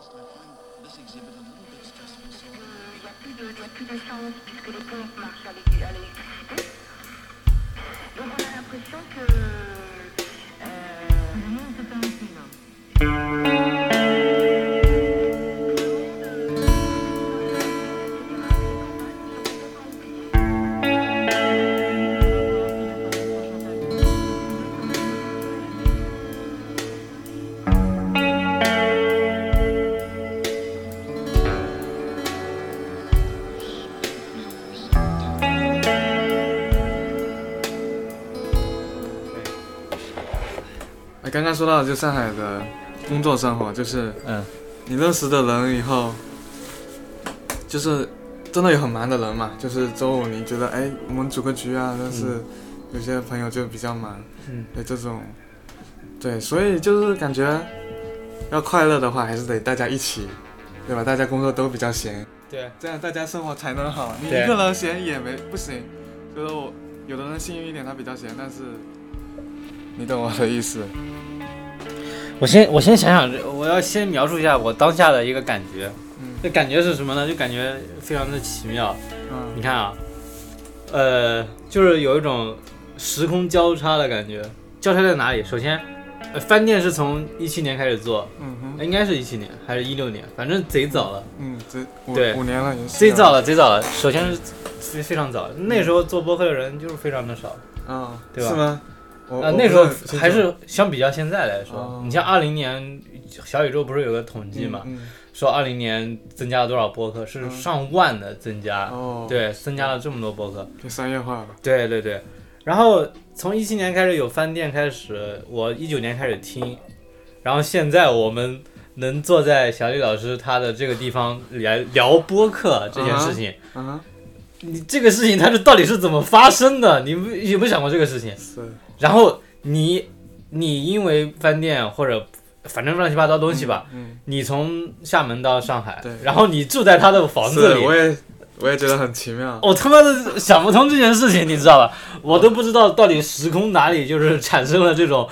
Il n'y a plus de, il y a plus de sens puisque les pompes marchent à l'électricité. à l'électricité. Donc on a l'impression que euh, le monde se fait un film. 说到就上海的工作生活，就是嗯你认识的人以后，就是真的有很忙的人嘛，就是周五你觉得哎，我们组个局啊，但是有些朋友就比较忙，嗯，对这种，对，所以就是感觉要快乐的话，还是得大家一起，对吧？大家工作都比较闲，对，这样大家生活才能好。你一个人闲也没不行，就是我有的人幸运一点，他比较闲，但是你懂我的意思。我先我先想想，我要先描述一下我当下的一个感觉。嗯这感觉是什么呢？就感觉非常的奇妙。你嗯看啊，呃，就是有一种时空交叉的感觉。交叉在哪里？首先，呃，饭店是从一七年开始做，嗯哼应该是一七年还是一六年，反正贼早了，嗯，贼对五年了也是。贼早了，贼早了。首先是非非常早，那时候做播客的人就是非常的少。啊，对吧是吗？我啊，我那时候还是相比较现在来说哦，你像二零年小宇宙不是有个统计嘛，嗯说二零年增加了多少播客，是嗯。上万的增加，哦，，对，增加了这么多播客，就商业化了。对对对。然后从一七年开始有饭店开始，我一九年开始听，然后现在我们能坐在小李老师他的这个地方来聊播客这件事情，你这个事情它是到底是怎么发生的？你们有没有想过这个事情？是，然后你你因为饭店或者反正乱七八糟东西吧，嗯，你从厦门到上海对，然后你住在他的房子里，我也我也觉得很奇妙。我他妈的想不通这件事情，你知道吧？我都不知道到底时空哪里就是产生了这种，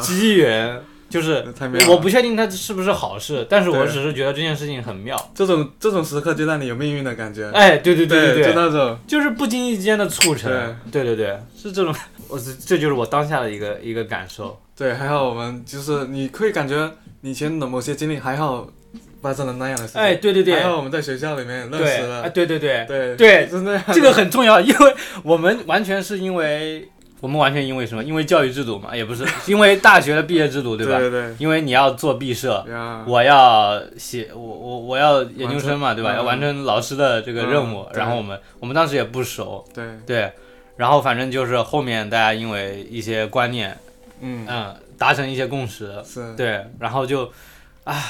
机缘，就是我不确定它是不是好事，但是我只是觉得这件事情很妙。这种这种时刻就让你有命运的感觉。哎，对对对对对，那种，就是不经意间的促成，对对对，是这种，我是这就是我当下的一个一个感受。对，还好我们就是你可以感觉以前的某些经历还好发生了那样的事情。哎，对对对，还好我们在学校里面认识对，哎，了。对对对，对对是那样。这个很重要，因为我们完全是因为我们完全因为什么？因为教育制度嘛，也不是 因为大学的毕业制度，对吧？对对因为你要做毕设，我要写我我我要研究生嘛，对吧？嗯要完成老师的这个任务嗯，然后我们我们当时也不熟，对，对，然后反正就是后面大家因为一些观念，嗯，嗯，达成一些共识，是。对，然后就啊，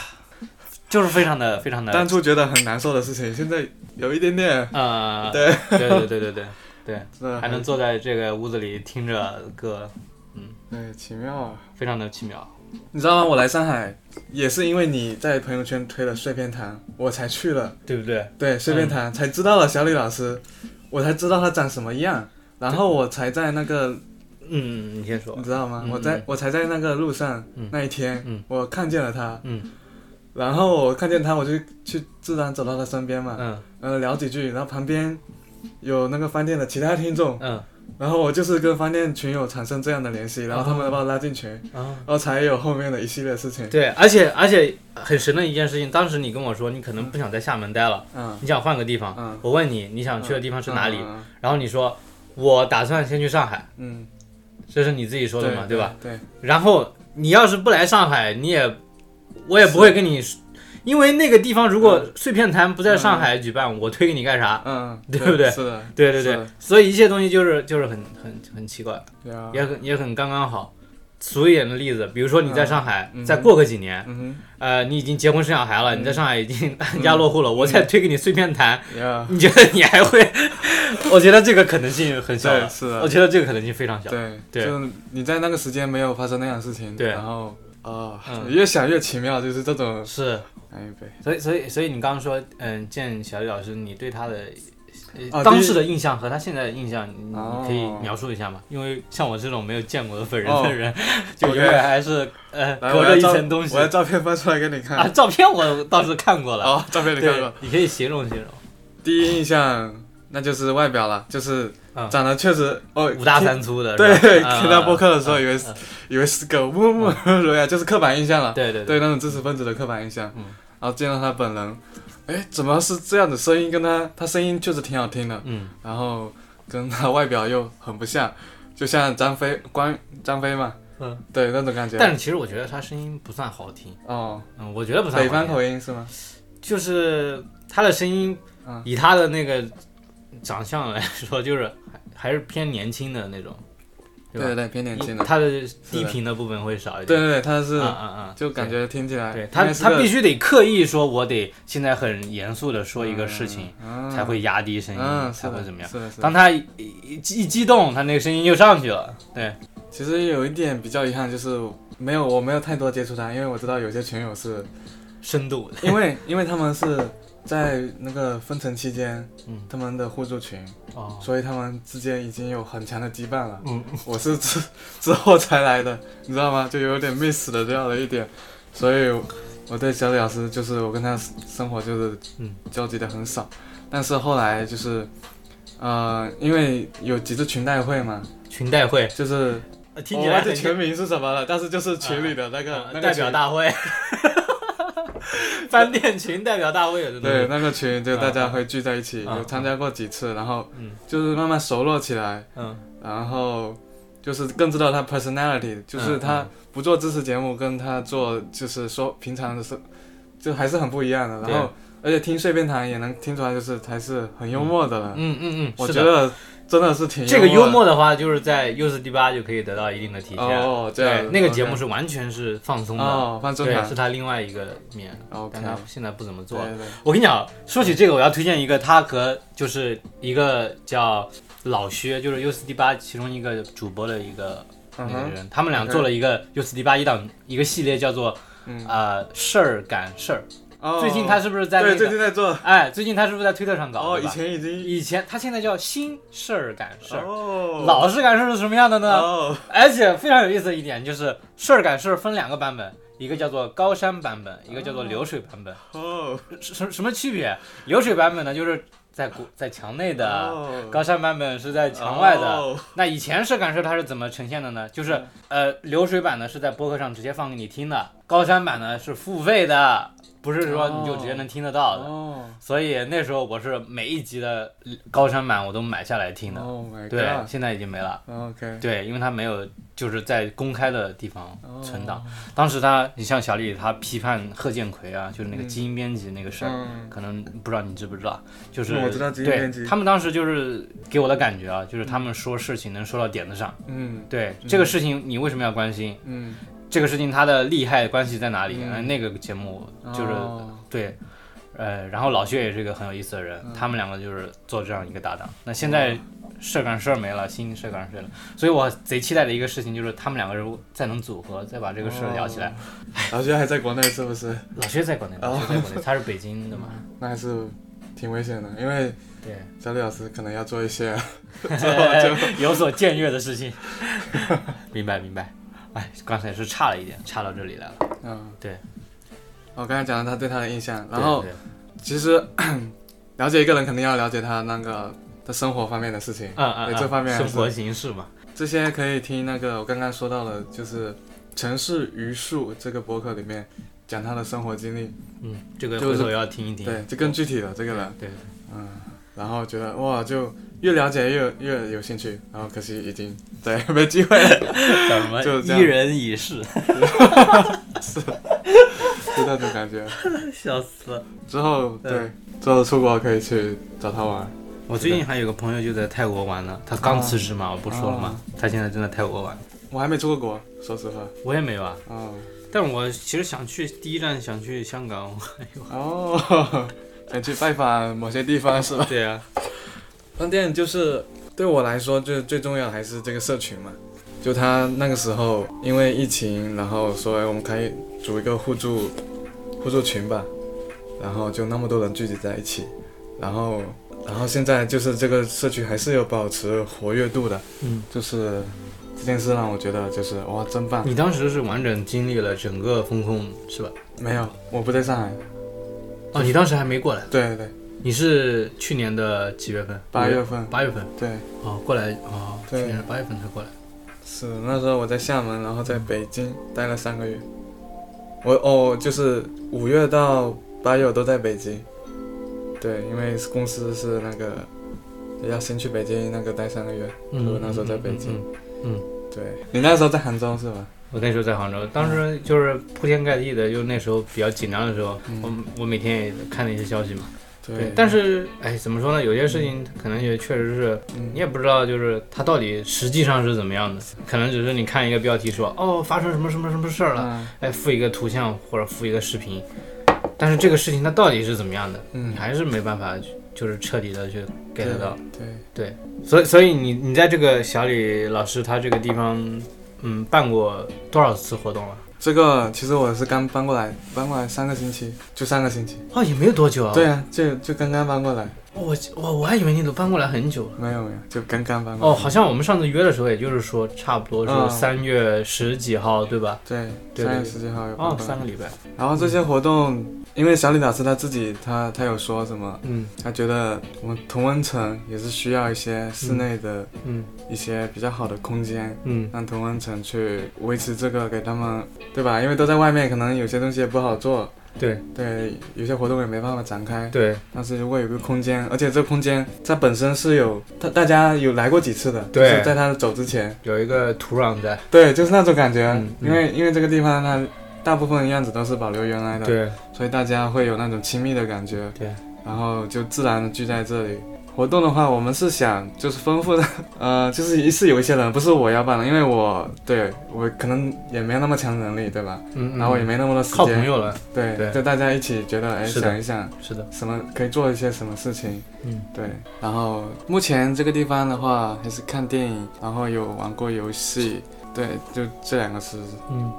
就是非常的非常的当初觉得很难受的事情，现在有一点点，呃，对。对对对对对对，还能坐在这个屋子里听着歌，嗯对奇妙啊！非常的奇妙。你知道吗？我来上海也是因为你在朋友圈推了碎片堂，我才去了。对不对？对，碎片堂、才知道了小李老师，我才知道他长什么样，然后我才在那个，嗯，你先说你。知道吗？嗯我在我才在那个路上、嗯那一天，嗯我看见了他，嗯然后我看见他，我就去自然走到他身边嘛，嗯呃，聊几句，然后旁边有那个饭店的其他听众，嗯然后我就是跟饭店群友产生这样的联系，然后他们把我拉进群，啊，然后才有后面的一系列事情。对，而且而且很神的一件事情，当时你跟我说你可能不想在厦门待了，嗯你想换个地方。嗯，我问你你想去的地方是哪里，嗯然后你说我打算先去上海，嗯，这是你自己说的嘛，对吧？？对，然后你要是不来上海，你也我也不会跟你，因为那个地方如果碎片谈不在上海举办，我推给你干啥？嗯，对不对？是的，对对对，所以一切东西就是就是很很很奇怪，对啊，也很也很刚刚好。俗一点的例子，比如说你在上海，嗯再过个几年，嗯呃，你已经结婚生小孩了，嗯。你在上海已经安家落户了，我再推给你碎片谈，你觉得你还会？我觉得这个可能性很小，了，是的。我，觉得这个可能性非常小。对，对。就你在那个时间没有发生那样的事情，对。然后啊，嗯越想越奇妙，就是这种，是，所以所以所以你刚刚说，嗯，见小李老师，你对他的当时的印象和他现在的印象，你可以描述一下吗？因为像我这种没有见过的本人哦的人，就永 OK 远还是呃，隔着一层东西我的照片翻出来给你看。啊。照片我倒是看过了，哦，照片你看对过。，你可以形容形容。第一印象那就是外表了，就是嗯长得确实哦，五大三粗的，对，听他播客的时候以为嗯是嗯。以为是个木木 如呀，就是刻板印象了。对对对。那种知识分子的刻板印象。嗯。然后见到他本人，哎，怎么是这样的声音？跟他他声音确实挺好听的，嗯。然后跟他外表又很不像，就像张飞关张飞嘛，嗯，对那种感觉。但是其实我觉得他声音不算好听，哦，嗯，我觉得不算北方口音是吗？就是他的声音嗯，以他的那个长相来说，就是还还是偏年轻的那种，对对对，偏年轻的。他的低频的部分会少一点。对对对，他是嗯嗯嗯，就感觉听起来，对他他必须得刻意说，我得现在很严肃的说一个事情，嗯才会压低声音，才会怎么样。当他一一一激动，他那个声音又上去了。对，其实有一点比较遗憾，就是没有我没有太多接触他，因为我知道有些群友是深度的。因为因为他们是在那个封城期间，嗯。他们的互助群，哦，所以他们之间已经有很强的羁绊了。嗯，我是之 之后才来的，你知道吗？就有点 miss 的这样的一点，所以我对小李老师就是我跟他生活就是嗯。交集的很少，但是后来就是。呃，因为有几次群代会嘛，群代会，就是我起来很忘记全名是什么了，但是就是群里的那个、那个呃代表大会，饭店群代表大会对，那个群就大家会聚在一起，嗯有参加过几次，然后嗯就是慢慢熟络起来，嗯然后就是更知道他 personality，就是嗯他不做知识节目，跟他做就是说平常的事，就还是很不一样的。然后而且听碎片谈也能听出来，就是还是很幽默的了。嗯嗯嗯，我觉得真的是挺这个幽幽默的话，就是在 U 四 D 八就可以得到一定的体现。哦，这对，那个节目是完全是放松的，哦放松对，是他另外一个面但他现在不怎么做。对对。我跟你讲，说起这个，我要推荐一个他和就是一个叫老薛，就是 U 四 D 八其中一个主播的一个那个人，他们俩做了一个 U 四 D 八一档一个系列，叫做嗯，呃事儿赶事儿。哦最近他是不是在那对最个？近在做哎，最近他是不是在推特上搞？哦，以前已经以前他现在叫新事儿感事儿。哦老式赶事儿是什么样的呢？哦而且非常有意思的一点就是，事儿感事儿分两个版本，一个叫做高山版本，一个叫做流水版本。哦什什什么区别？流水版本呢，就是在国在墙内的；哦高山版本是在墙外的。哦那以前事儿赶事儿它是怎么呈现的呢？就是呃，流水版呢是在播客上直接放给你听的，高山版呢是付费的，不是说你就直接能听得到的。哦所以那时候我是每一集的高山版我都买下来听的。，Oh my 对现在已经没了。OK，对，因为它没有就是在公开的地方存档。哦当时他，你像小李，他批判贺建奎啊，就是那个嗯基因编辑那个事儿，嗯可能不知道你知不知道，就是嗯我知道基因编辑对他们当时就是给我的感觉啊，就是他们说事情能说到点子上。嗯对、这个事情，你为什么要关心？嗯，这个事情它的利害关系在哪里？嗯呃那个节目就是、哦对。呃，然后老薛也是一个很有意思的人，嗯他们两个就是做这样一个搭档。那现在哦事儿赶事儿没了，新事儿赶事儿了，所以我贼期待的一个事情就是他们两个人再能组合，再把这个事儿聊起来。老薛还在国内是不是？老薛在国内，老薛在国内，他是北京的嘛？那还是挺危险的，因为对，小李老师可能要做一些 就有所僭越的事情。明白明白。哎，刚才是差了一点，差到这里来了。嗯，对。我刚才讲了他对他的印象，然后其实了解一个人肯定要了解他那个他生活方面的事情，嗯嗯，这方面生活形式嘛。这些可以听那个我刚刚说到了，就是《城市榆树》这个博客里面讲他的生活经历，嗯，这个就是回头要听一听。对，就更具体了这个人，对，嗯，然后觉得哇，就越了解越越有兴趣，然后可惜已经对没机会了？就这样一人一世，就那种感觉。笑死了。之后对对，之后出国可以去找他玩。我最近还有个朋友就在泰国玩呢，他刚辞职嘛，我不说了嘛，哦他现在正在泰国玩。我还没出过国，说实话。我也没有啊，哦但我其实想去第一站想去香港。哦，想去拜访某些地方是吧？对啊，饭店就是对我来说，就最重要还是这个社群嘛。就他那个时候因为疫情，然后说哎我们可以组一个互助互助群吧，然后就那么多人聚集在一起，然后然后现在就是这个社区还是有保持活跃度的，嗯，就是这件事让我觉得就是哇，真棒。你当时是完整经历了整个风控是吧？没有，我不在上海。哦，你当时还没过来，对对对，你是去年的几月份？八月份。八月份对，哦，过来哦，去对年八月份才过来。是那时候我在厦门，然后在北京待了三个月。我哦，就是五月到八月我都在北京。对，因为公司是那个要先去北京那个待三个月。嗯，我那时候在北京嗯。嗯，对你那时候在杭州是吧？我那时候在杭州，当时就是铺天盖地的，就那时候比较紧张的时候，嗯我我每天也看那些消息嘛。对，但是哎，怎么说呢？有些事情可能也确实是嗯你也不知道，就是它到底实际上是怎么样的，可能只是你看一个标题说哦发生什么什么什么事儿了，嗯哎附一个图像或者附一个视频，但是这个事情它到底是怎么样的，嗯你还是没办法去就是彻底的去 get 到。对，所以所以你你在这个小李老师他这个地方，嗯，办过多少次活动了？这个其实我是刚搬过来，搬过来三个星期，就三个星期。哦，也没有多久啊。对，啊，就就刚刚搬过来，我我我还以为你都搬过来很久了。没有没有，就刚刚搬过来。哦，好像我们上次约的时候，也就是说差不多嗯是三月十几号，对吧？对，三月十几号哦，三个礼拜。然后这些活动，因为小李老师他自己他他有说什么，嗯。他觉得我们同温层也是需要一些室内的嗯。一些比较好的空间，嗯。让同温层去维持这个给他们，对吧？因为都在外面，可能有些东西也不好做，对。对，有些活动也没办法展开。对。但是如果有个空间，而且这个空间它本身是有，它大家有来过几次的，对。就是在他走之前，有一个土壤在。对，就是那种感觉，因为因为这个地方它大部分样子都是保留原来的，对所以大家会有那种亲密的感觉，对，然后就自然的聚在这里。活动的话，我们是想就是丰富的，呃，就是是有一些人不是我要办的，因为我对我可能也没有那么强能力，对吧？嗯，然后也嗯没那么多时靠朋间，友了。对，对就大家一起觉得，哎，想一想是的。什么可以做一些什么事情，嗯对。然后目前这个地方的话，还是看电影，然后有玩过游戏，对，就这两个是。嗯。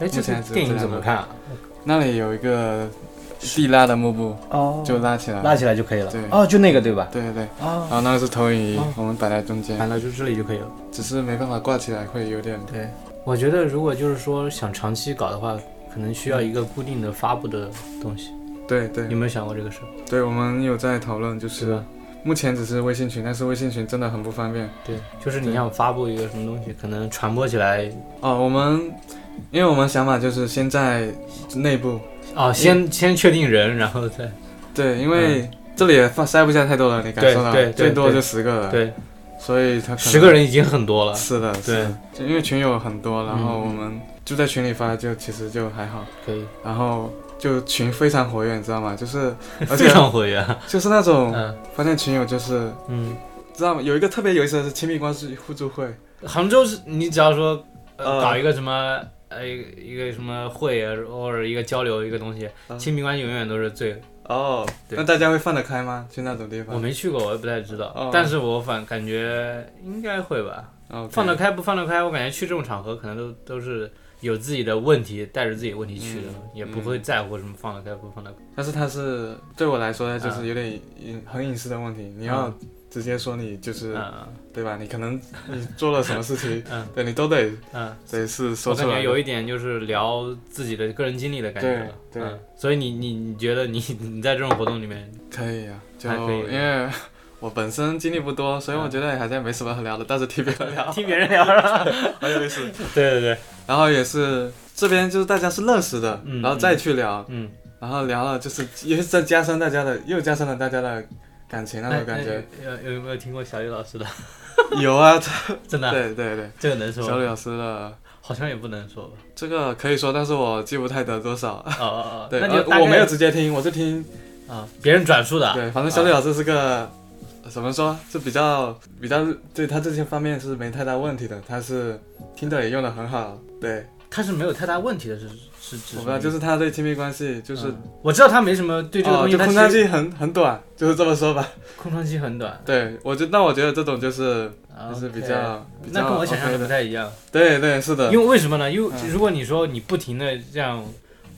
哎，这目前只有个电影怎么看啊？那里有一个地拉的幕布，哦就拉起来，拉起来就可以了。对哦，就那个对吧？对对对。哦然，后那个是投影仪哦，我们摆在中间，反正就这里就可以了。只是没办法挂起来，会有点。对，我觉得如果就是说想长期搞的话，可能需要一个固定的发布的东西。对对有没有想过这个事？对，我们有在讨论，就是吧？目前只是微信群，但是微信群真的很不方便。对，就是你对想发布一个什么东西，可能传播起来哦，我们，因为我们想法就是先在内部，哦，先先确定人，然后再对，因为这里也放塞不下太多了，你感受到，嗯对对对最多就十个了，，对，所以他十个人已经很多了。是的，对，就因为群友很多，然后嗯。我们就在群里发，就其实就还好，可以，然后就群非常活跃，你知道吗？就是 而非常活跃。就是那种嗯发现群友就是嗯，知道吗？有一个特别有意思的是亲密关系互助会，杭州是你只要说呃呃搞一个什么呃一个一个什么会啊，或者一个交流一个东西，嗯亲密关系永远都是最。哦，那大家会放得开吗？去那种地方？我没去过，我也不太知道哦，但是我反感觉应该会吧。哦，放得开不放得开，我感觉去这种场合可能都都是有自己的问题，带着自己的问题去的，嗯也不会在乎什么放得开不放得开。但是他是对我来说呢，就啊是有点隐很隐私的问题，你要直接说你就是嗯对吧？你可能你做了什么事情，嗯 对你都得嗯，得是我说出来我。感觉有一点就是聊自己的个人经历的感觉了。对对嗯，所以你你你觉得你你在这种活动里面，可以啊，就还可以因为我本身经历不多，所以我觉得好像没什么好聊的，但是听别人聊 听别人聊是吧？很有意思。对对对，然后也是这边就是大家是认识的，嗯然后再去聊，嗯，然后聊了就是也是在加深大家的，又加深了大家的感情那种感觉。有有没有听过小雨老师的？有啊，真的啊？对对对，这个能说吗？小李老师的好像也不能说吧。这个可以说，但是我记不太得多少。哦哦哦，对，那你呃我没有直接听，我是听啊，别人转述的。对，反正小李老师是个、怎么说，是比较比较对他这些方面是没太大问题的，他是听的也用的很好。对，他是没有太大问题的，是是指我不知道，就是他对亲密关系就是、嗯我知道他没什么对这个哦，东西，就他空窗期很很短，就是这么说吧。空窗期很短，对我觉那我觉得这种就是就是比较那跟我想象的不。太一样。对对是的，因为为什么呢？因为嗯如果你说你不停的这样，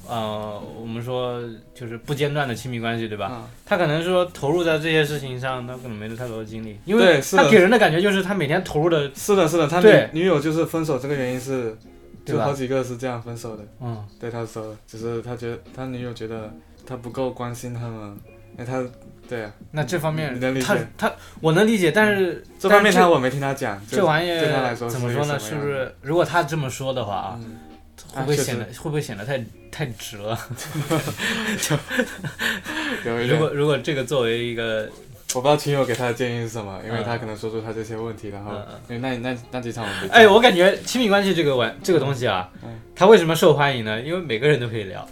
呃，我们说就是不间断的亲密关系，对吧？啊，他可能说投入在这些事情上，他可能没有太多的精力，因为他给人的感觉就是他每天投入的，是的，是的，他对女女友就是分手这个原因是，就好几个是这样分手的。嗯，对，他说的，只是他觉得他女友觉得他不够关心他们，因为他对啊，那这方面你能理解他他我能理解，但是这方面他我没听他讲，这玩意对他来说儿怎么说呢？是不是如果他这么说的话啊，嗯，会不会显得会不会显得太太折？有一点，如果如果这个作为一个我不知道亲友给他的建议是什么，因为嗯。他可能说出他这些问题，然后那那那几场我们哎，我感觉亲密关系这个玩这个东西啊嗯，它为什么受欢迎呢？因为每个人都可以聊。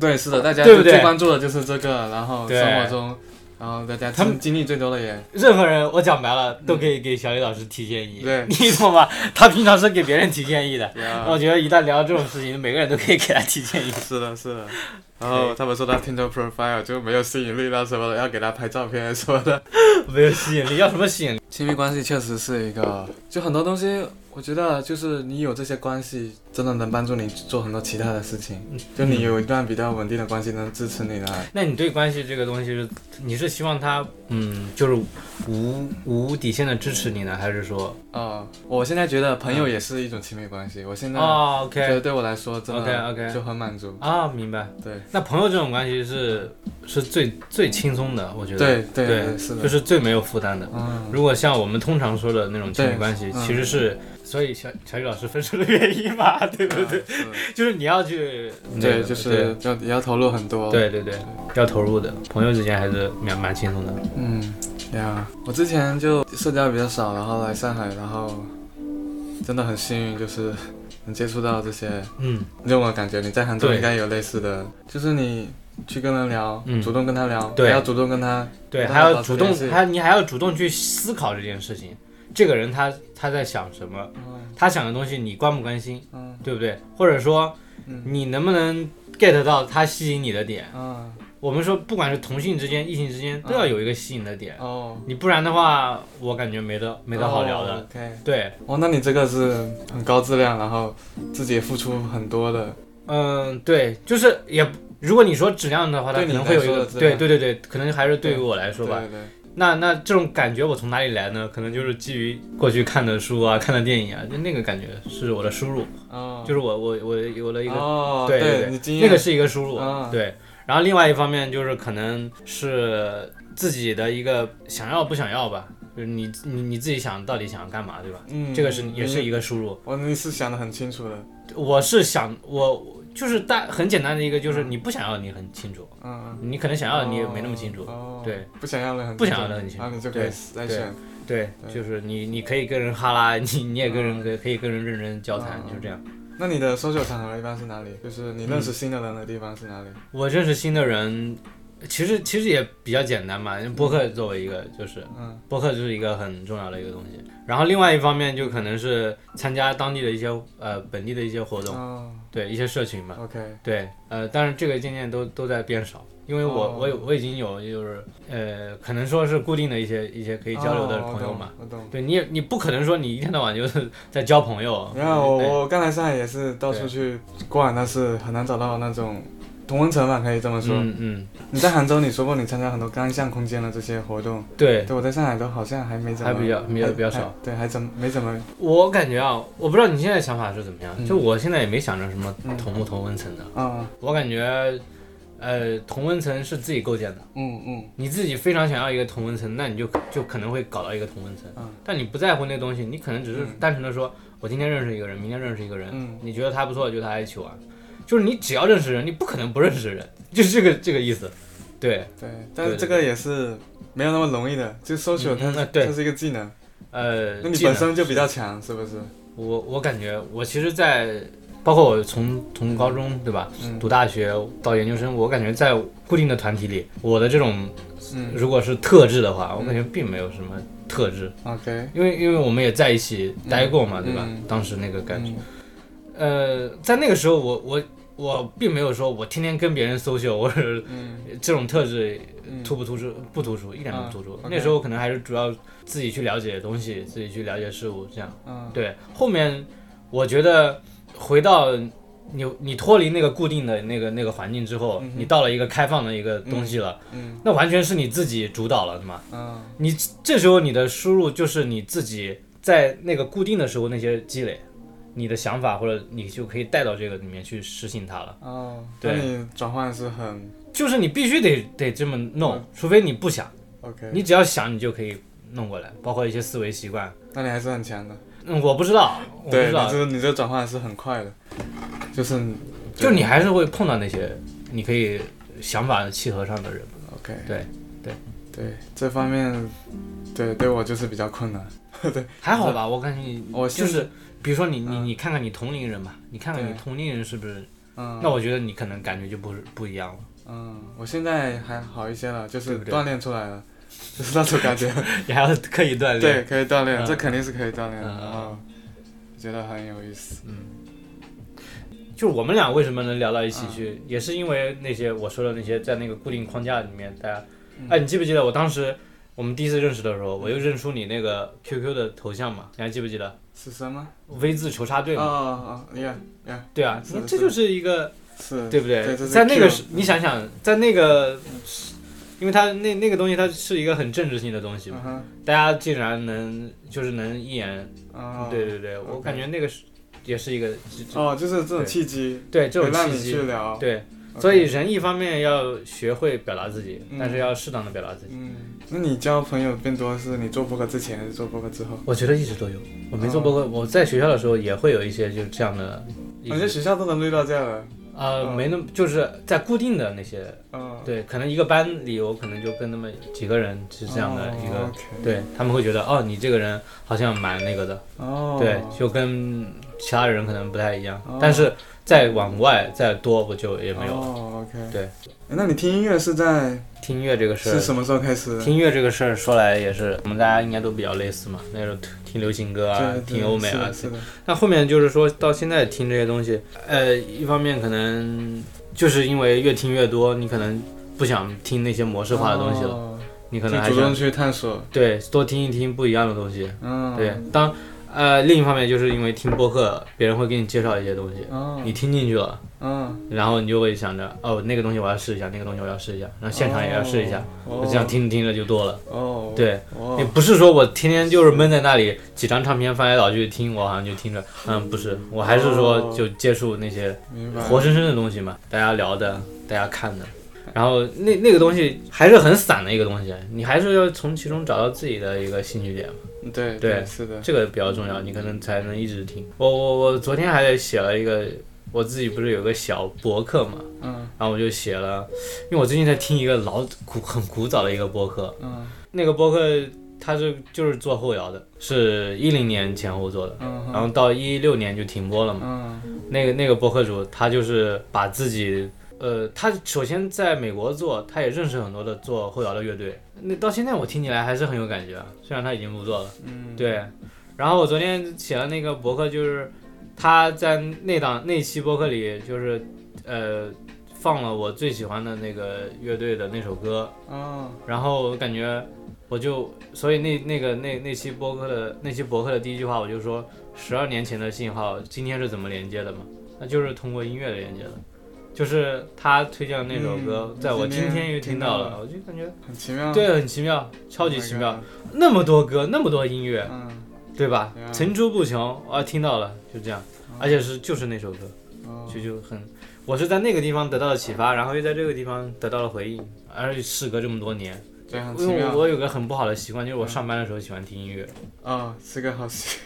对是的，大家对不对最关注的就是这个，然后生活中，然后大家他们经经历最多的也任何人，我讲白了，都可以给小李老师提建议。对 你懂吗？他平常是给别人提建议的。呀我觉得一旦聊到这种事情，每个人都可以给他提建议。是的，是的。然后他们说他 Tinder profile 就没有吸引力了什么的，要给他拍照片什么的。没有吸引力，要什么吸引力？亲密关系确实是一个，就很多东西，我觉得就是你有这些关系，真的能帮助你做很多其他的事情。就你有一段比较稳定的关系，能支持你的。那你对关系这个东西是，你是希望他，嗯，就是无无底线的支持你呢，还是说，啊、我现在觉得朋友也是一种亲密关系。我现在哦觉得，OK，对我来说真的 OK，OK 就很满足。啊，明白。对那朋友这种关系是是最最轻松的，我觉得。对对对是的。就是最没有负担的。嗯，如果像我们通常说的那种亲密关系，嗯其实是，所以小小雨老师分手的原因嘛，对不对？是就是你要去，对，就是要也要投入很多。对对对，要投入的。朋友之间还是蛮蛮轻松的。嗯，呀，我之前就社交比较少，然后来上海，然后真的很幸运，就是能接触到这些。嗯，让我感觉你在杭州应该有类似的，就是你去跟人聊，嗯主动跟他聊，对还要主动跟他，对，还要主动还你还要主动去思考这件事情。这个人他他在想什么？嗯他想的东西你关不关心，嗯对不对？或者说嗯你能不能 get 到他吸引你的点？嗯，我们说，不管是同性之间、异性之间，都要有一个吸引的点。哦，你不然的话，我感觉没得没得好聊的。对，哦，那你这个是很高质量，然后自己也付出很多的，嗯，对，就是也，如果你说质量的话，它可能会有一个，对对对对，可能还是对于我来说吧。对对，那那这种感觉我从哪里来呢？可能就是基于过去看的书啊、看的电影啊，就那个感觉是我的输入，哦，就是我我我有了一个，哦，对对你经验那个是一个输入，啊对。然后另外一方面就是可能是自己的一个想要不想要吧，就是你你你自己想到底想要干嘛，对吧？嗯，这个是也是一个，输入。我你是想的很清楚的，我是想我就是大很简单的一个，就是你不想要你很清楚，嗯，你可能想要的你也没那么清楚。哦，对，不想要的很不想要的很清楚。然后你就可以再对选，对，对。就是你你可以跟人哈拉，你你也跟人可可以跟人认真交谈，嗯。就是这样。那你的 social 场合一般是哪里？就是你认识新的人的地方是哪里？我认识新的人，其实其实也比较简单嘛。播客作为一个就是嗯播客就是一个很重要的一个东西。然后另外一方面就可能是参加当地的一些呃本地的一些活动，哦对一些社群嘛。，OK，对，呃，但是这个渐渐都都在变少，因为我、哦。我有我已经有就是呃，可能说是固定的一些一些可以交流的朋友嘛。哦我懂。我懂。对你也你不可能说你一天到晚就是 在交朋友。然后对。我我刚来上海也是到处去逛，但是很难找到那种同温层吧，可以这么说。嗯嗯，你在杭州，你说过你参加很多单向空间的这些活动，对。对我在上海都好像还没怎么，还比较比较还比较少。还对，还怎么没怎么，我感觉啊，我不知道你现在想法是怎么样，嗯。就我现在也没想着什么嗯。同不同温层的，嗯我感觉。呃，同温层是自己构建的，嗯嗯。你自己非常想要一个同温层，那你就就可能会搞到一个同温层。嗯。但你不在乎那个东西，你可能只是嗯。单纯的说，我今天认识一个人，明天认识一个人，嗯。你觉得他不错，就他一起玩，就是你只要认识人，你不可能不认识人，就是这个这个意思。对，对，但是这个也是没有那么容易的，就 social 它它是一个技能，呃，那你本身就比较强，是不是？我我感觉我其实在，包括我从从高中对吧，嗯。读大学到研究生，我感觉在固定的团体里，我的这种嗯。如果是特质的话，我感觉并没有什么特质，，OK，因为因为我们也在一起待过嘛，对吧？嗯？当时那个感觉，嗯。呃，在那个时候我我我并没有说我天天跟别人 social 或者嗯。这种特质嗯。突不突出？不突出，一点都不突出。啊那时候可能还是主要自己去了解东西，自己去了解事物，这样。嗯。对，后面我觉得回到你你脱离那个固定的那个那个环境之后，嗯你到了一个开放的一个东西了，嗯那完全是你自己主导了的嘛。啊你这时候你的输入就是你自己在那个固定的时候那些积累，你的想法或者你就可以带到这个里面去实行它了。哦，对你转换是很就是你必须得得这么弄嗯，除非你不想，OK，你只要想你就可以弄过来，包括一些思维习惯。那你还是很强的。嗯，我不知道，我不对，知道你，这你这转换是很快的，就是就你还是会碰到那些你可以想法契合上的人。OK，对对对这方面，对对我就是比较困难。对还好吧，我感觉你我现就是，比如说你你嗯你看看你同龄人吧，你看看你对同龄人是不是？嗯，那我觉得你可能感觉就不是不一样了。嗯，我现在还好一些了，就是对不对锻炼出来了，就是那种感觉。你还要刻意锻炼。对，，可以锻炼，嗯这肯定是可以锻炼的。嗯嗯然后觉得很有意思。嗯就是我们俩为什么能聊到一起嗯去，也是因为那些我说的那些在那个固定框架里面，大家，嗯哎，你记不记得我当时我们第一次认识的时候，我又认出你那个 QQ 的头像嘛？你还记不记得是什么？？V 字球杀队哦嘛？哦哦 yeah，对啊，这就是一个是，对不对？在那个时，你想想，在那个，因为它那那个东西它是一个很政治性的东西嘛，嗯，大家竟然能就是能一眼，哦，对对对，我感觉那个是也是一个哦，就是这种契机，对这种契机。对，所以人一方面要学会表达自己，嗯。但是要适当的表达自己。嗯，那你交朋友更多是你做播客之前还是做播客之后？我觉得一直都有，我没做播客，我在学校的时候也会有一些就这样的，我觉得学校都能遇到这样的。呃，嗯。没那么就是在固定的那些，嗯，对，可能一个班里我可能就跟那么几个人是这样的一个，对他们会觉得哦，你这个人好像蛮那个的，哦，对，就跟其他人可能不太一样，哦。但是再往外再多不就也没有了。哦，OK，对。那你听音乐是在听音乐这个事儿，是什么时候开始？听音乐这个事儿说来也是，我们大家应该都比较类似嘛，那时候听流行歌啊听欧美啊那后面就是说到现在听这些东西，呃，一方面可能就是因为越听越多，你可能不想听那些模式化的东西了，哦你可能还主动去探索。对多听一听不一样的东西。嗯，对，当呃另一方面就是因为听播客，别人会给你介绍一些东西，哦，你听进去了，嗯，然后你就会想着哦那个东西我要试一下，那个东西我要试一下，然后现场也要试一下，哦。就这样听着听着就多了。哦，对，哦，也不是说我天天就是闷在那里几张唱片翻来倒去听，我好像就听着，嗯，不是，我还是说哦。就接触那些。活生生的东西嘛，大家聊的，大家看的，然后那那个东西还是很散的一个东西，你还是要从其中找到自己的一个兴趣点嘛，对对是的。这个比较重要，你可能才能一直听。我我我昨天还写了一个，我自己不是有个小博客嘛，嗯然后我就写了，因为我最近在听一个老古很古早的一个博客，嗯那个博客它是就是做后摇的，是一零年前后做的，嗯，然后到一六年就停播了嘛。嗯那个那个博客主他就是把自己，呃，他首先在美国做，他也认识很多的做后摇的乐队，那到现在我听起来还是很有感觉啊，虽然他已经不做了。嗯，对，然后我昨天写了那个博客，就是他在那档那期博客里，就是呃放了我最喜欢的那个乐队的那首歌，哦然后我感觉我就，所以那那个那那期博客的那期博客的第一句话我就说，十二年前的信号今天是怎么连接的嘛？那就是通过音乐连接的，就是他推荐的那首歌，嗯在我今今天天又听到了，我就感觉很奇妙。对，很奇妙，超级 Oh 奇妙那么多歌，那么多音乐，嗯，对吧？层出不穷，啊，听到了，就这样，而且是就是那首歌，哦就就很，我是在那个地方得到了启发，然后又在这个地方得到了回应，而且事隔这么多年。对，很奇因为。我我有个很不好的习惯，就是我上班的时候喜欢听音乐。哦，是个好习，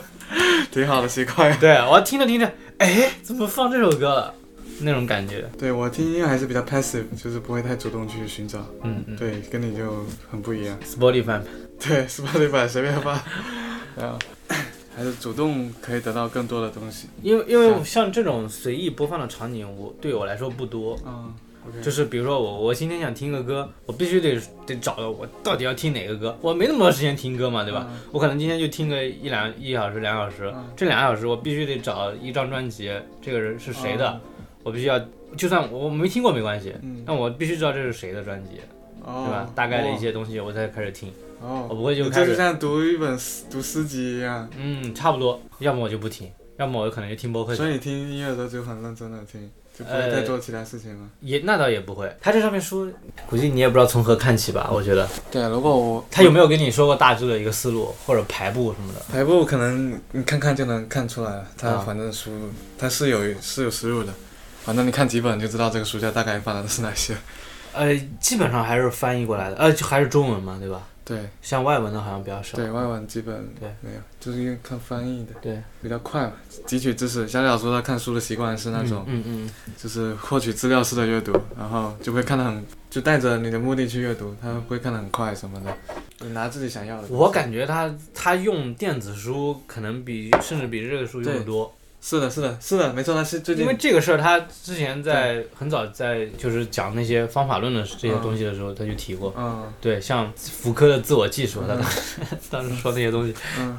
挺好的习惯。对，我听着听着，哎，怎么放这首歌了？那种感觉。对我听音乐还是比较 passive，就是不会太主动去寻找。嗯嗯。对，跟你就很不一样。Spotify，对，Spotify 随便发，然后 还是主动可以得到更多的东西。因为因为像像这种随意播放的场景，我对我来说不多。就是比如说我我今天想听个歌，我必须得得找到我到底要听哪个歌，我没那么多时间听歌嘛，对吧？嗯我可能今天就听个一两一小时两小时，嗯这两小时我必须得找一张专辑，这个人是谁的，我必须要，就算我没听过没关系，嗯，但我必须知道这是谁的专辑，哦，对吧？大概的一些东西我才开始听，哦，我不会就就像读一本诗读诗集一样。嗯，差不多，要么我就不听，要么我可能就听播客。所以你听音乐的时候就很认真的听，就不会呃再做其他事情了。也那倒也不会，他这上面书估计你也不知道从何看起吧？我觉得对，如果我他有没有跟你说过大致的一个思路或者排布什么的？排布可能你看看就能看出来了，它啊反正书他是有是有思路的，反正你看几本就知道这个书架大概放的是哪些。呃，基本上还是翻译过来的，呃，就还是中文嘛，对吧？对像外文的好像比较少。对，外文基本对没有，就是因为看翻译的对，比较快嘛，汲取知识。小李老师他看书的习惯是那种，嗯嗯就是获取资料式的阅读，然后就会看得很，就带着你的目的去阅读，他会看得很快什么的，你拿自己想要的。我感觉他他用电子书可能比甚至比这个书用的多，是的，是的，是的，没错，他是最近因为这个事儿他之前在很早在就是讲那些方法论的这些东西的时候他就提过。嗯。对，像福柯的自我技术，他 当时说那些东西，嗯。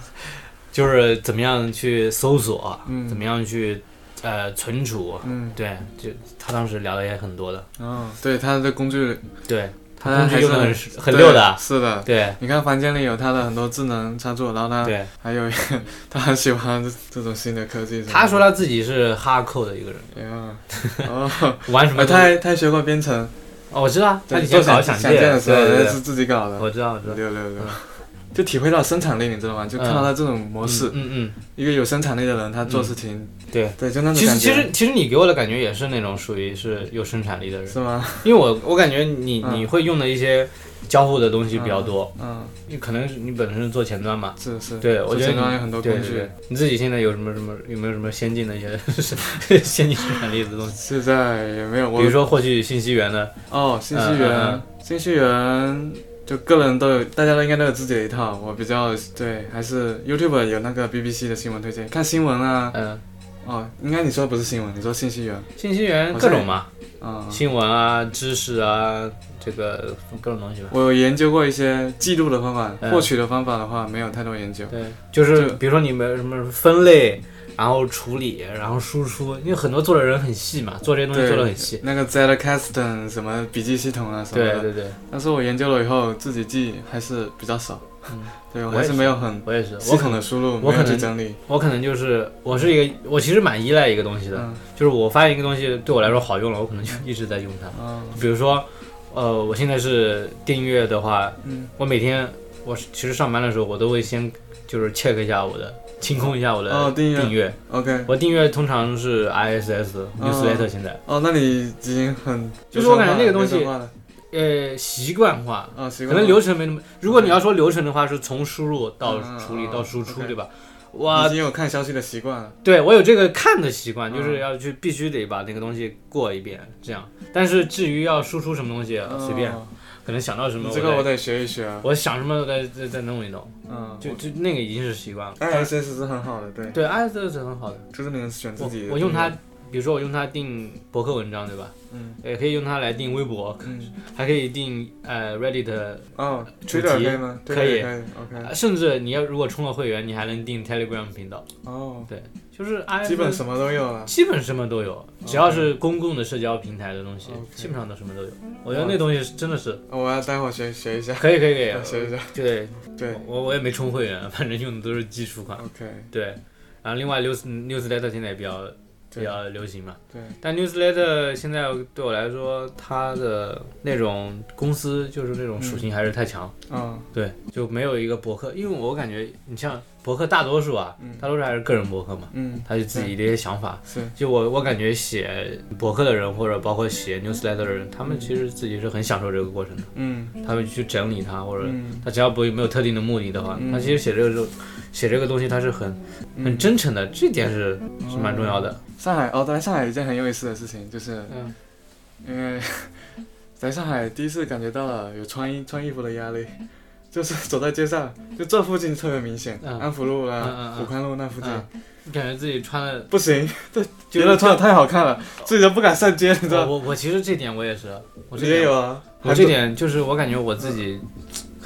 就是怎么样去搜索，嗯。怎么样去呃存储，嗯。对，就他当时聊的也很多的，嗯，对，他的工具对，他工具很很溜的，是的。对。你看房间里有他的很多智能插座，然后他。还有 他很喜欢这这种新的科技。他说他自己是哈扣的一个人，呀，哦，玩什么他还他还学过编程，哦，我知道，他以做前搞想想件的时候是自己搞的，我知道，我知道。六六六。嗯，就体会到生产力，你知道吗？就看到他这种模式，嗯嗯一个有生产力的人，他做事情，嗯，对。对，就那种其实。其实其实你给我的感觉也是那种属于是有生产力的人，是吗？因为我我感觉你嗯你会用的一些交互的东西比较多，嗯，你可能是你本身是做前端嘛，是是。对我觉得前端你有很多工具对对对。，你自己现在有什么什么有没有什么先进的一些 先进生产力的东西？现在也没有，比如说获取信息源的，哦，信息源嗯，信息源。就个人都有，大家都应该都有自己的一套。我比较对，还是 YouTube 有那个 BBC 的新闻推荐，看新闻啊。嗯，哦，应该你说的不是新闻，你说信息源。信息源各种嘛，啊、新闻啊、知识啊，这个各种东西吧。我有研究过一些记录的方法，嗯获取的方法的话没有太多研究。对，就是比如说你们什么分类，然后处理，然后输出，因为很多做的人很细嘛，做这些东西做的很细。那个 Zetcaston 什么笔记系统啊什么的，对对对，但是我研究了以后自己记还是比较少。嗯 对我还是没有很我也是，系我可能统的输入，我可能整理。我可能就是我是一个，我其实蛮依赖一个东西的，嗯就是我发现一个东西对我来说好用了，我可能就一直在用它。嗯比如说，呃，我现在是订阅的话，嗯我每天我其实上班的时候，我都会先就是 check 一下我的，清空一下我的哦订阅订阅。，OK，我订阅通常是 ISS 哦 newsletter，现在、哦，那你已经很就是我感觉那个东西呃习惯化，啊，习可能流程没那么。如果你要说流程的话，是从输入到嗯处理嗯到输出对吧？已我经有看消息的习惯了。对我有这个看的习惯，就是嗯要去必须得把那个东西过一遍，这样。但是至于要输出什么东西，随便，哦可能想到什么这个我得学一学啊。我想什么我再再再弄一弄，嗯，就就那个已经是习惯了。ISS 是很好的，对，对，ISS 是很好的，就是你能选自己的。我用它，比如说我用它定博客文章，对吧？嗯也可以用它来定微博，嗯，还可以定呃 Reddit 哦主题可以吗？可以可以，OK。呃甚至你要如果充了会员，你还能订 Telegram 频道，哦，就是哎 ISS 基本什么都有了。基本什么都有，只要是公共的社交平台的东西基本上都什么都有。我觉得那东西真的是哦我要待会儿学学一下，可以可以可以，学一下。对，对我我也没充会员，反正用的都是基础款。，OK，对，然后另外 news newsletter 现在也比较比较流行嘛。对，但 newsletter 现在对我来说，它的那种公司就是那种属性还是太强。嗯对，就没有一个博客，因为我感觉你像博客大多数啊，嗯大多数还是个人博客嘛，嗯，他有自己的一些想法。是，就我我感觉写博客的人，或者包括写 newsletter 的人，他们其实自己是很享受这个过程的。嗯他们去整理它，或者嗯他只要不没有特定的目的的话，嗯他其实写这个时候写这个东西，他是很很嗯。真诚的，这点是是蛮重要的。上海哦，在上海有一件很有意思的事情，就是嗯因为 在上海第一次感觉到了有穿衣穿衣服的压力，就是走在街上，就这附近特别明显，嗯安福路嗯嗯啦、嗯武康路那附近，嗯，感觉自己穿的不行，就觉得穿的太好看了，自己都不敢上街，你知道？我我我其实这点我也是，我也有啊？我这点就是我感觉我自己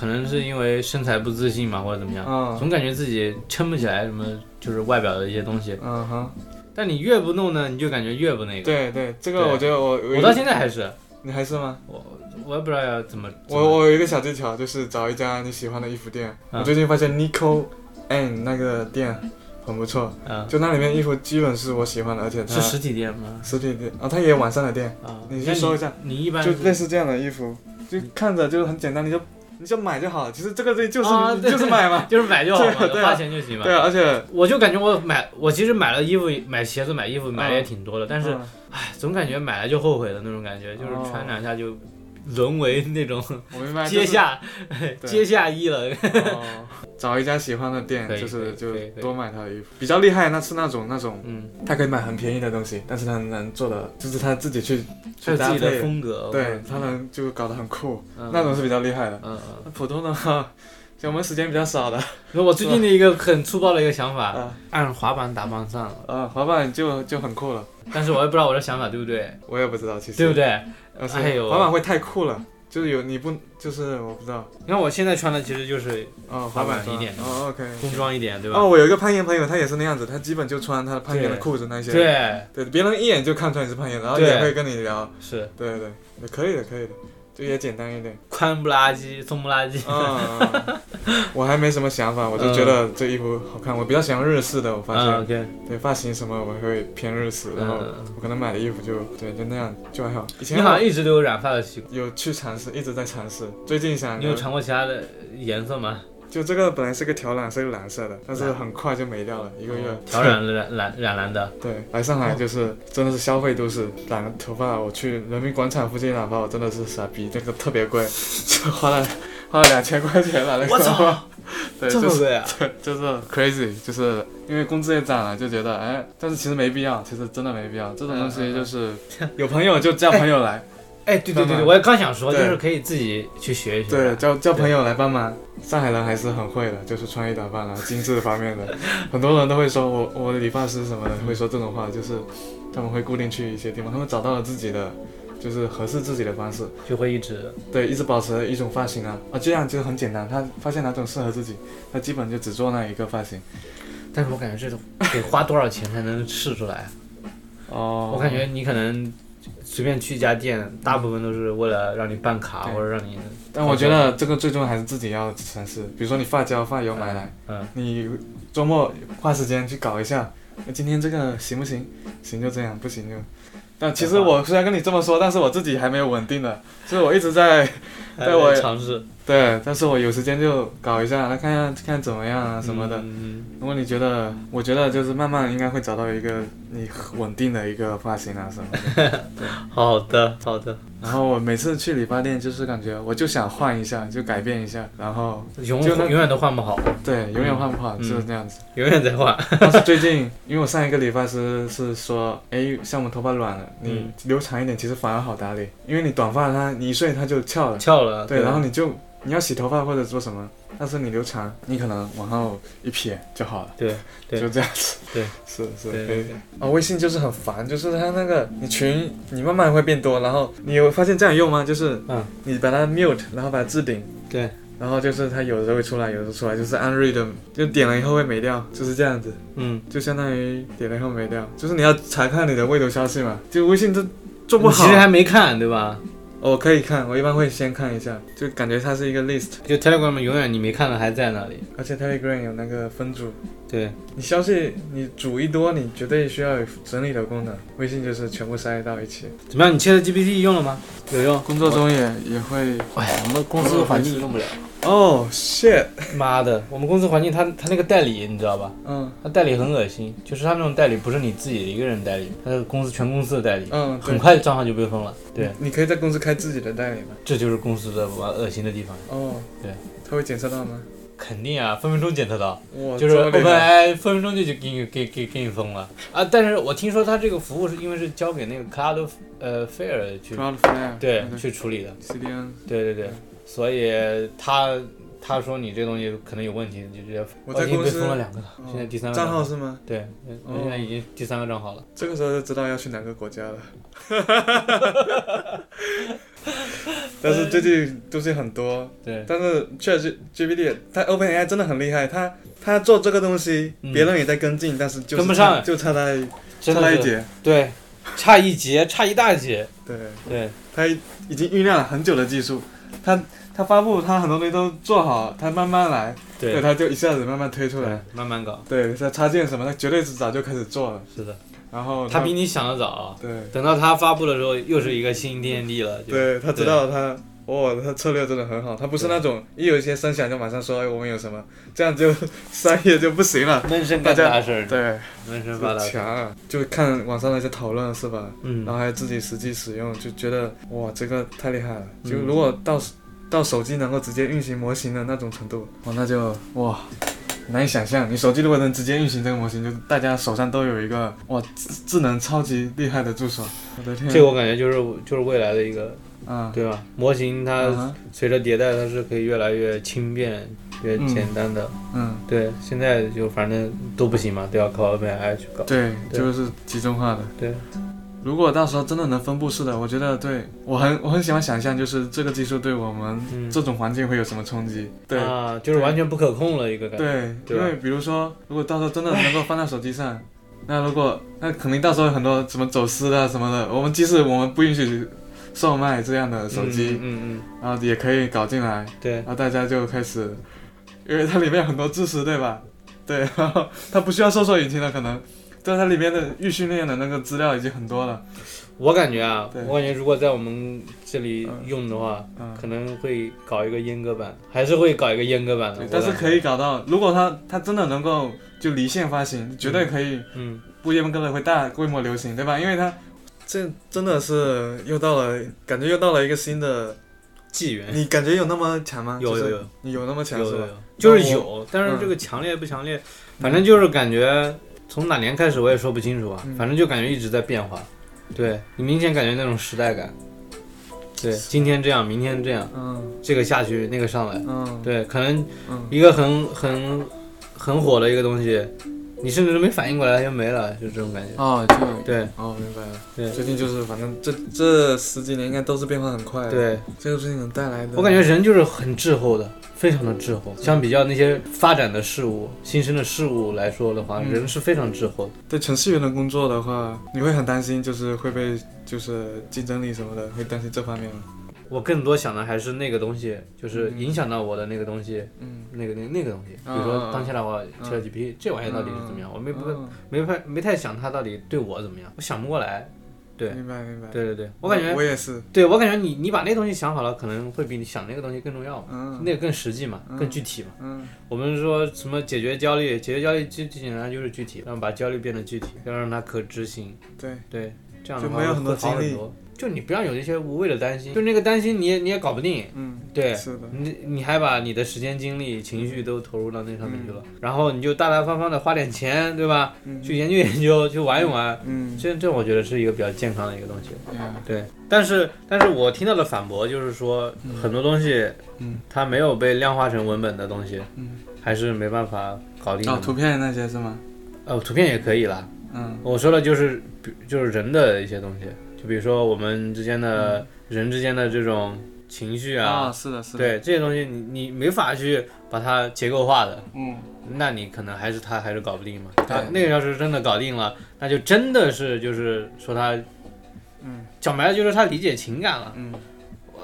可能是因为身材不自信嘛，或者怎么样，嗯总感觉自己撑不起来什么，就是外表的一些东西。嗯哼，但你越不弄呢，你就感觉越不那个。对对，这个我觉得我我到现在还是，你还是吗？我我也不知道要怎么。怎我么我有一个小技巧，就是找一家你喜欢的衣服店。嗯我最近发现 Nico N 那个店很不错。嗯，就那里面衣服基本是我喜欢的，而且它是实体店吗？实体店啊，它也有网上的店，啊，你那去搜一下，你一般就类似这样的衣服，就看着就很简单，你就你就买就好了。其实这个东西就是、啊就是买嘛，就是买就好嘛，花钱就行嘛。对啊，而且我就感觉我买，我其实买了衣服、买鞋子、买衣服买的也嗯挺多的，但是嗯哎，总感觉买了就后悔的那种感觉，就是哦穿两下就沦为那种我明白，阶下对阶下衣了。哦，找一家喜欢的店就是就多买他的衣服。比较厉害，那是那种那种，嗯，他可以买很便宜的东西，但是他能做的就是他自己去去自己的配，风格。对他能就搞得很酷，嗯，那种是比较厉害的。嗯嗯。普通的话，像我们时间比较少的，那我最近的一个很粗暴的一个想法，啊按滑板打棒算了，啊，滑板就就很酷了。但是我也不知道我的想法对不对，我也不知道，其实对不？对？但是哎呦滑板会太酷了，就是有你不就是我不知道你看我现在穿的其实就是哦，滑板一点的哦，OK。工装一点，对吧？哦，我有一个攀岩朋友，他也是那样子，他基本就穿他的攀岩的裤子那些。对，对，别人一眼就看出来你是攀岩，然后对也会跟你聊。是对对对，也可以的，可以的，就也简单一点。宽不拉几，松不拉几。我还没什么想法，我就觉得这衣服好看。我比较喜欢日式的，我发嗯现。对发型什么我会偏日式，然后嗯我可能买的衣服就对就那样就还好。以前你好像一直都有染发的习惯。有去尝试，一直在尝试。最近想你有尝过其他的颜色吗？就这个本来是个调染，是个蓝色的，但是很快就没掉了，一个月。调染染染染蓝的。对，来上海就是真的是消费都是，染头发我去人民广场附近染发，我真的是傻逼，那个特别贵，就 花了花了两千块钱染了个头发。对，就是贵啊！就是 crazy，就是因为工资也涨了，就觉得哎，但是其实没必要，其实真的没必要。这种东西就是有朋友就叫朋友来，哎，对对对对，我也刚想说，就是可以自己去学一学。对，叫叫朋友来帮忙。上海人还是很会的，就是穿衣打扮啊，精致方面的，很多人都会说我我的理发师什么的会说这种话，就是他们会固定去一些地方，他们找到了自己的就是合适自己的方式，就会一直对，一直保持一种发型啊啊，这样就很简单，他发现哪种适合自己，他基本就只做那一个发型。但是我感觉这种得花多少钱才能试出来？哦我感觉你可能随便去一家店，大部分都是为了让你办卡或者让你，但我觉得这个最终还是自己要尝试，比如说你发胶、发油买来，嗯，你周末花时间去搞一下，那今天这个行不行？行就这样，不行就。但其实我虽然跟你这么说，但是我自己还没有稳定的，所以我一直在对我尝试对，但是我有时间就搞一下，来看看看怎么样啊什么的。嗯如果你觉得，我觉得就是慢慢应该会找到一个你稳定的一个发型啊什么的。好的，好的，然后我每次去理发店，就是感觉我就想换一下，就改变一下，然后永就永远都换不好，对，永远换不好，嗯就是这样子。永远在换。但是最近，因为我上一个理发师是说，哎，像我们头发软了，你嗯留长一点其实反而好打理，因为你短发它你一睡它就翘了，翘了，对，然后你就你要洗头发或者做什么，但是你留长，你可能往后一撇就好了，对对。就这样子，对，是是，对。啊，微信就是很烦，就是它那个你群你慢慢会变多，然后你有发现这样用吗？就是嗯，你把它 mute，然后把它置顶，对，然后就是它有的时候会出来，有的时候出来，就是按 read，就点了以后会没掉，就是这样子，嗯，就相当于点了以后没掉，就是你要查看你的未读消息嘛，就微信这做不好。你其实。还没看，对吧？我可以看，我一般会先看一下，就感觉它是一个 list，就 Telegram 永远你没看的还在那里。而且 Telegram 有那个分组，对，你消息你组一多，你绝对需要有整理的功能。微信就是全部塞到一起，怎么样？你 Chat GPT 用了吗？有用。工作中也也会。哎，我们公司环境用不了。哦、shit，妈的，我们公司环境他他那个代理你知道吧？嗯他代理很恶心，就是他那种代理不是你自己一个人代理，他是公司全公司的代理，嗯，很快账号就被封了。对，你可以在公司开自己的代理吗？这就是公司的完恶心的地方。哦，对，他会检测到吗？肯定啊，分分钟检测到，哇，就是这么厉害 OpenAI 分分钟就就给你给给给你封了啊！但是我听说他这个服务是因为是交给那个 Cloud 呃 Fair 去 Cloudflare 对去处理的，CDN，对对对，所以他他说你这东西可能有问题，就直接我在已经被封了两个了，现在第三个账号号是吗？对，我现在已经第三个账号了。这个时候就知道要去哪个国家了。但是最近东西很多，对，但是确实 GPT 它 OpenAI 真的很厉害，它它做这个东西，嗯别人也在跟进，但是就是跟不上就差那差那一截。对，差一截，差一大截。对，对，它已经酝酿了很久的技术，他他发布他很多东西都做好，他慢慢来，对。对，他就一下子慢慢推出来，，慢慢搞，对，他插件什么，他绝对是早就开始做了，是的，然后他比你想的早，对。等到他发布的时候，又是一个新天地了。对，他知道他。哇，他策略真的很好，他不是那种一有一些声响就马上说，哎，我们有什么，这样就 商业就不行了。闷声干大事儿，对，闷声发大财。强啊！就看网上那些讨论是吧？嗯。然后还有自己实际使用，就觉得哇，这个太厉害了。嗯。就如果到、到手机能够直接运行模型的那种程度，哇，那就哇难以想象。你手机如果能直接运行这个模型，就大家手上都有一个哇智智能超级厉害的助手。我的天，这个我感觉就是就是未来的一个，啊，对吧？模型嗯它随着迭代，它是可以越来越轻便、越嗯简单的。嗯，对，现在就反正都不行嘛，都要靠 OpenAI 去搞。对，对就是集中化的。对，如果到时候真的能分布式的，我觉得对我很我很喜欢想象，就是这个技术对我们嗯这种环境会有什么冲击。对，啊，就是完全不可控了一个感觉。对，对因为比如说，如果到时候真的能够放在手机上，那如果那肯定到时候有很多什么走私的什么的，我们即使我们不允许售卖这样的手机，嗯嗯然后也可以搞进来，嗯，对然后大家就开始，因为它里面有很多知识，对吧？对，然后它不需要搜索引擎的，可能，但它里面的预训练的那个资料已经很多了，我感觉啊，我感觉如果在我们这里嗯用的话，嗯。可能会搞一个阉割版，还是会搞一个阉割版的但是可以，搞到，如果它它真的能够就离线发行，绝对可以嗯，不阉割的会大规模流行，对吧？因为它这真的是又到了，感觉又到了一个新的。纪元你感觉有那么强吗？就是有有有你有那么强是吧？有有有，就是有，但是嗯这个强烈不强烈，反正就是感觉从哪年开始我也说不清楚啊嗯，反正就感觉一直在变化。对你明显感觉那种时代感。对，今天这样，明天这样，嗯这个下去，那个上来。嗯对，可能嗯一个很很很火的一个东西，你甚至都没反应过来，它就没了，就这种感觉。哦，就对哦，明白了。对最近就是反正这这十几年应该都是变化很快的。，对，这个事情能带来的，我感觉人就是很滞后的，非常的滞后。相比较那些发展的事物、新生的事物来说的话，嗯人是非常滞后的。对程序员的工作的话，你会很担心，就是会被就是竞争力什么的，会担心这方面吗？我更多想的还是那个东西，就是嗯影响到我的那个东西，嗯，那个那那个东西。比嗯如说嗯当下的话嗯，ChatGPT 这玩意儿到底是怎么样，我没不嗯没太没太想它到底对我怎么样，我想不过来。对明白明白。对对对，我感觉我也是，对我感觉你你把那东西想好了，可能会比你想那个东西更重要嘛，嗯那个更实际嘛，嗯更具体嘛。嗯我们说什么解决焦虑，解决焦虑最最简单就是具体，让把焦虑变得具体，要让它可执行。对，对，这样的话就没有很多会好很多。就你不要有那些无谓的担心，就那个担心你也你也搞不定，嗯，对，是的，你你还把你的时间、精力、情绪都投入到那上面去了，嗯。然后你就大大方方的花点钱，对吧？嗯。去研究研究，去玩一玩，嗯。这这我觉得是一个比较健康的一个东西。嗯。对，但是但是我听到的反驳就是说，很多东西，嗯，它没有被量化成文本的东西，嗯，还是没办法搞定图片那些是吗？哦，图片也可以啦。嗯。我说的就是就是人的一些东西，就比如说我们之间的、人之间的这种情绪啊，哦，是的，是的，，对这些东西你你没法去把它结构化的，嗯。那你可能还是他还是搞不定嘛。他对那个要是真的搞定了，那就真的是就是说他嗯。讲白了就是他理解情感了。嗯。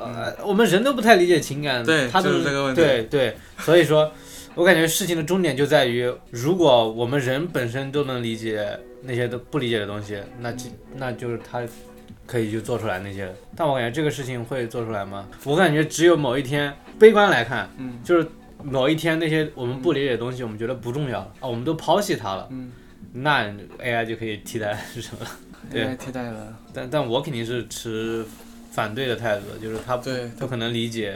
呃，我们人都不太理解情感，对他都就是这个问题。对对，所以说，我感觉事情的终点就在于，如果我们人本身都能理解那些都不理解的东西，那就那就是他可以就做出来那些。但我感觉这个事情会做出来吗？我感觉只有某一天，悲观来看，嗯就是某一天那些我们不理解的东西，我们觉得不重要了啊，我们都抛弃它了，嗯，那 AI 就可以替代是什么了？对替代了，但但我肯定是持反对的态度，就是他不，不可能理解。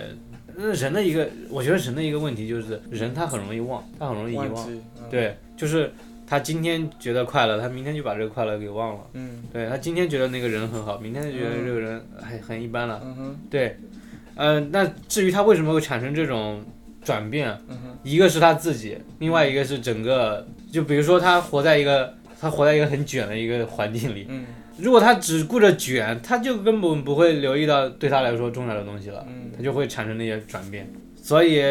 那人的一个，我觉得人的一个问题就是，人他很容易忘，他很容易遗忘。对，就是他今天觉得快乐，他明天就把这个快乐给忘了。嗯。对他今天觉得那个人很好，明天就觉得嗯。这个人很很一般了。嗯哼。对，呃，那至于他为什么会产生这种转变，嗯一个是他自己，另外一个是整个，就比如说他活在一个他活在一个很卷的一个环境里，嗯。如果他只顾着卷，他就根本不会留意到对他来说重要的东西了，嗯。他就会产生那些转变。所以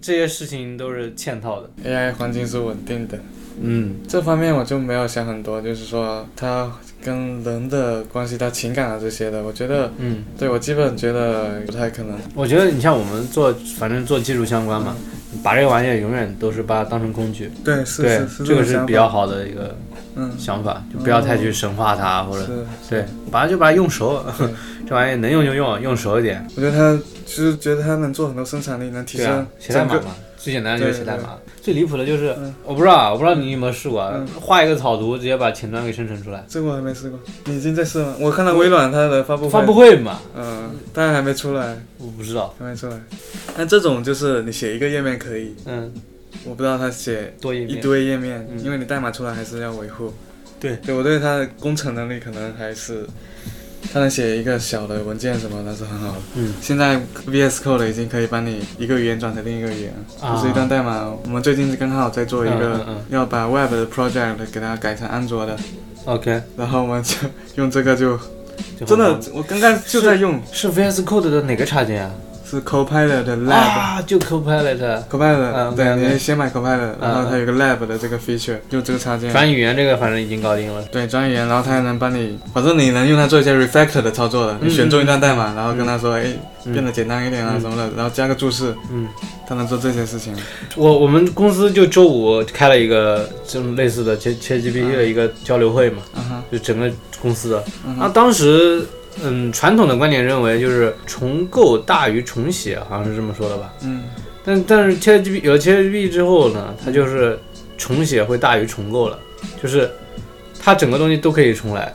这些事情都是嵌套的。，AI 环境是稳定的，嗯这方面我就没有想很多，就是说它跟人的关系他情感啊这些的，我觉得嗯，对我基本觉得不太可能。我觉得你像我们做，反正做技术相关嘛，把这个玩意儿永远都是把它当成工具。对，是对是，是这个是比较好的一个嗯，想法，就不要太去神化它，或者，对，把它就把它用熟对，这玩意儿能用就用，用熟一点。我觉得他其实觉得他能做很多生产力，能提升，代码嘛，最简单的就是写代码。最离谱的就是嗯，我不知道啊，我不知道你有没有试过画一个草图，直接把前端给生成出来。这个我还没试过，你已经在试吗？我看到微软它的发布会，发布会嘛，嗯，当然还没出来，我不知道，还没出来。但这种就是你写一个页面可以，嗯，我不知道他写一多页面。堆页面，嗯因为你代码出来还是要维护。对对我对他的工程能力可能还是，他能写一个小的文件什么，那是很好。的。嗯，现在 VS Code 已经可以帮你一个语言转成另一个语言，啊。就是一段代码。我们最近刚好在做一嗯个嗯嗯要把 Web 的 project 给它改成安卓的，OK，然后我们就用这个就就真的，我刚刚就在用，是 VS Code 的哪个插件啊？是 Copilot 的 Lab。啊，就 Copilot。Copilot，、嗯对你先买 Copilot，、然后嗯它有个 Lab 的这个 feature，用这个插件。转语言这个反正已经搞定了。对专业，然后它还能帮你，反正你能用它做一些 refactor 的操作的。嗯你选中一段代码，然后跟它说，哎、嗯变得简单一点啊嗯什么的，然后加个注释，嗯，它能做这些事情。我我们公司就周五开了一个这种类似的切切 GPT 的一个交流会嘛，嗯哼，就整个公司的。那当时，嗯，传统的观点认为就是重构大于重写，好像是这么说的吧？嗯，但但是 ChatGPT 有了 ChatGPT 之后呢，它就是重写会大于重构了，就是它整个东西都可以重来，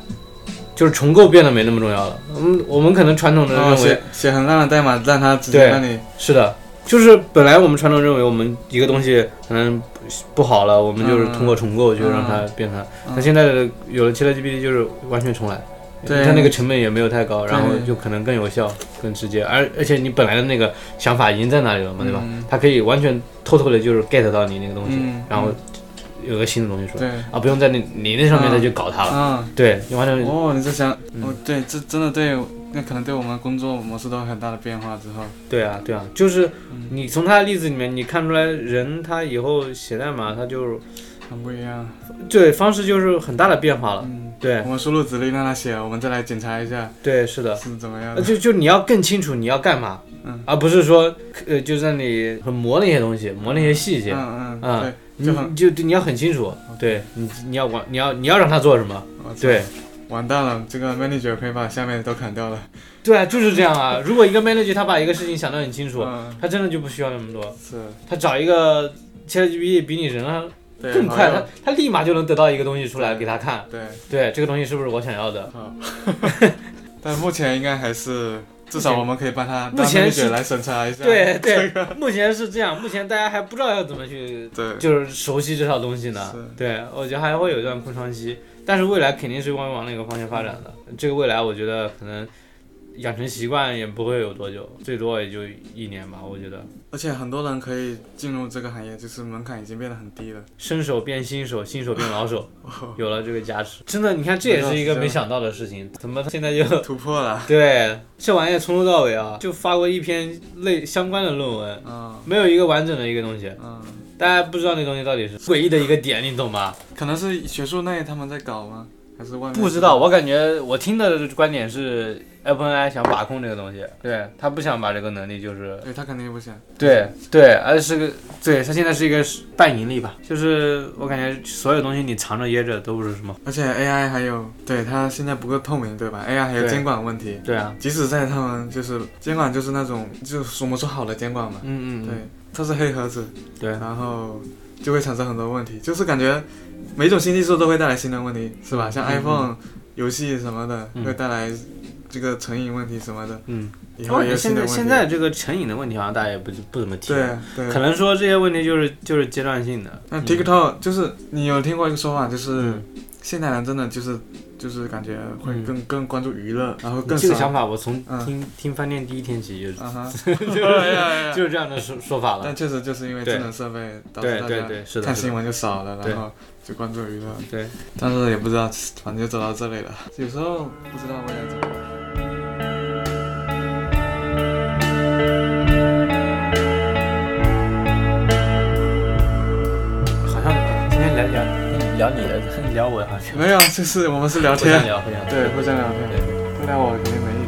就是重构变得没那么重要了。我们我们可能传统的认为写写很烂的代码，让它直接对帮你，是的，就是本来我们传统认为我们一个东西可能不好了，我们就是通过重构就让它变成。嗯那现在的有了 ChatGPT 就是完全重来。对。它那个成本也没有太高，然后就可能更有效、更直接，而而且你本来的那个想法已经在那里了嘛，对吧？嗯。它可以完全偷偷的就是 get 到你那个东西，嗯然后有个新的东西出来，对，啊，不用在你你那上面再去搞它了，啊，对，你完全、哦，你这想，嗯。哦，对，这真的对，那可能对我们工作模式都有很大的变化之后，对啊，对啊，就是嗯。你从他的例子里面，你看出来人他以后写代码，他就很不一样。对方式就是很大的变化了，嗯，对我们输入指令让他写，我们再来检查一下对，是的，是怎么样呃的。就就你要更清楚你要干嘛，嗯而不是说呃就在你很磨那些东西，磨那些细节，嗯嗯，嗯就很就你要很清楚，对你你要管你要你要让他做什么，对完蛋了，这个 manager 可以把下面都砍掉了。对啊，就是这样啊。如果一个 manager 他把一个事情想得很清楚，嗯，他真的就不需要那么多，是，他找一个 ChatGPT 比你人啊对，更快，好他他立马就能得到一个东西出来给他看，对，对这个东西是不是我想要的？好。但目前应该还是，至少我们可以帮他，目前是来审查一下。对对，目前是这样，目前大家还不知道要怎么去对，就是熟悉这套东西呢。对，我觉得还会有一段空窗期，但是未来肯定是往往那个方向发展的。这个未来我觉得可能养成习惯也不会有多久，最多也就一年吧。我觉得而且很多人可以进入这个行业，就是门槛已经变得很低了。新手变新手，新手变老手，哦有了这个加持，真的，你看这也是一个没想到的事情，怎么现在就 突破了。对这玩意儿从头到尾啊，就发过一篇类相关的论文，嗯没有一个完整的一个东西，嗯，大家不知道那东西到底是诡异的一个点，你懂吗？可能是学术内他们在搞吗？还是外面？不知道，。我感觉我听的观点是 OpenAI 想把控这个东西，对他不想把这个能力就是对他肯定不想。对对，而且是个对他现在是一个半盈利吧，就是我感觉所有东西你藏着掖着都不是什么，而且 AI 还有，对它现在不够透明，对吧？AI 还有监管问题。对啊，即使在他们就是监管，就是那种就是我们说好的监管嘛，嗯嗯对，它是黑盒子，对然后就会产生很多问题，就是感觉每种新技术都会带来新的问题，是吧？像嗯 iPhone 游戏什么的嗯。会带来这个成瘾问题什么的，嗯，以后也有新现在的问题。现在这个成瘾的问题好像大家也不不怎么提，对对，可能说这些问题就是就是阶段性的，那嗯 TikTok 就是你有听过一个说法，就是嗯。现代人真的就是就是感觉会嗯。更更关注娱乐，然后更这个想法我从嗯。听听饭店第一天起就就 就是这样的说说法了。但。确实就是因为智能设备导致大家看新闻就少了，然后就关注娱乐。对，但是也不知道，反正就走到这里了。有时候不知道未来怎么。聊你的聊我好像。没有，就是我们是聊天，对，互相聊天，不聊我肯定没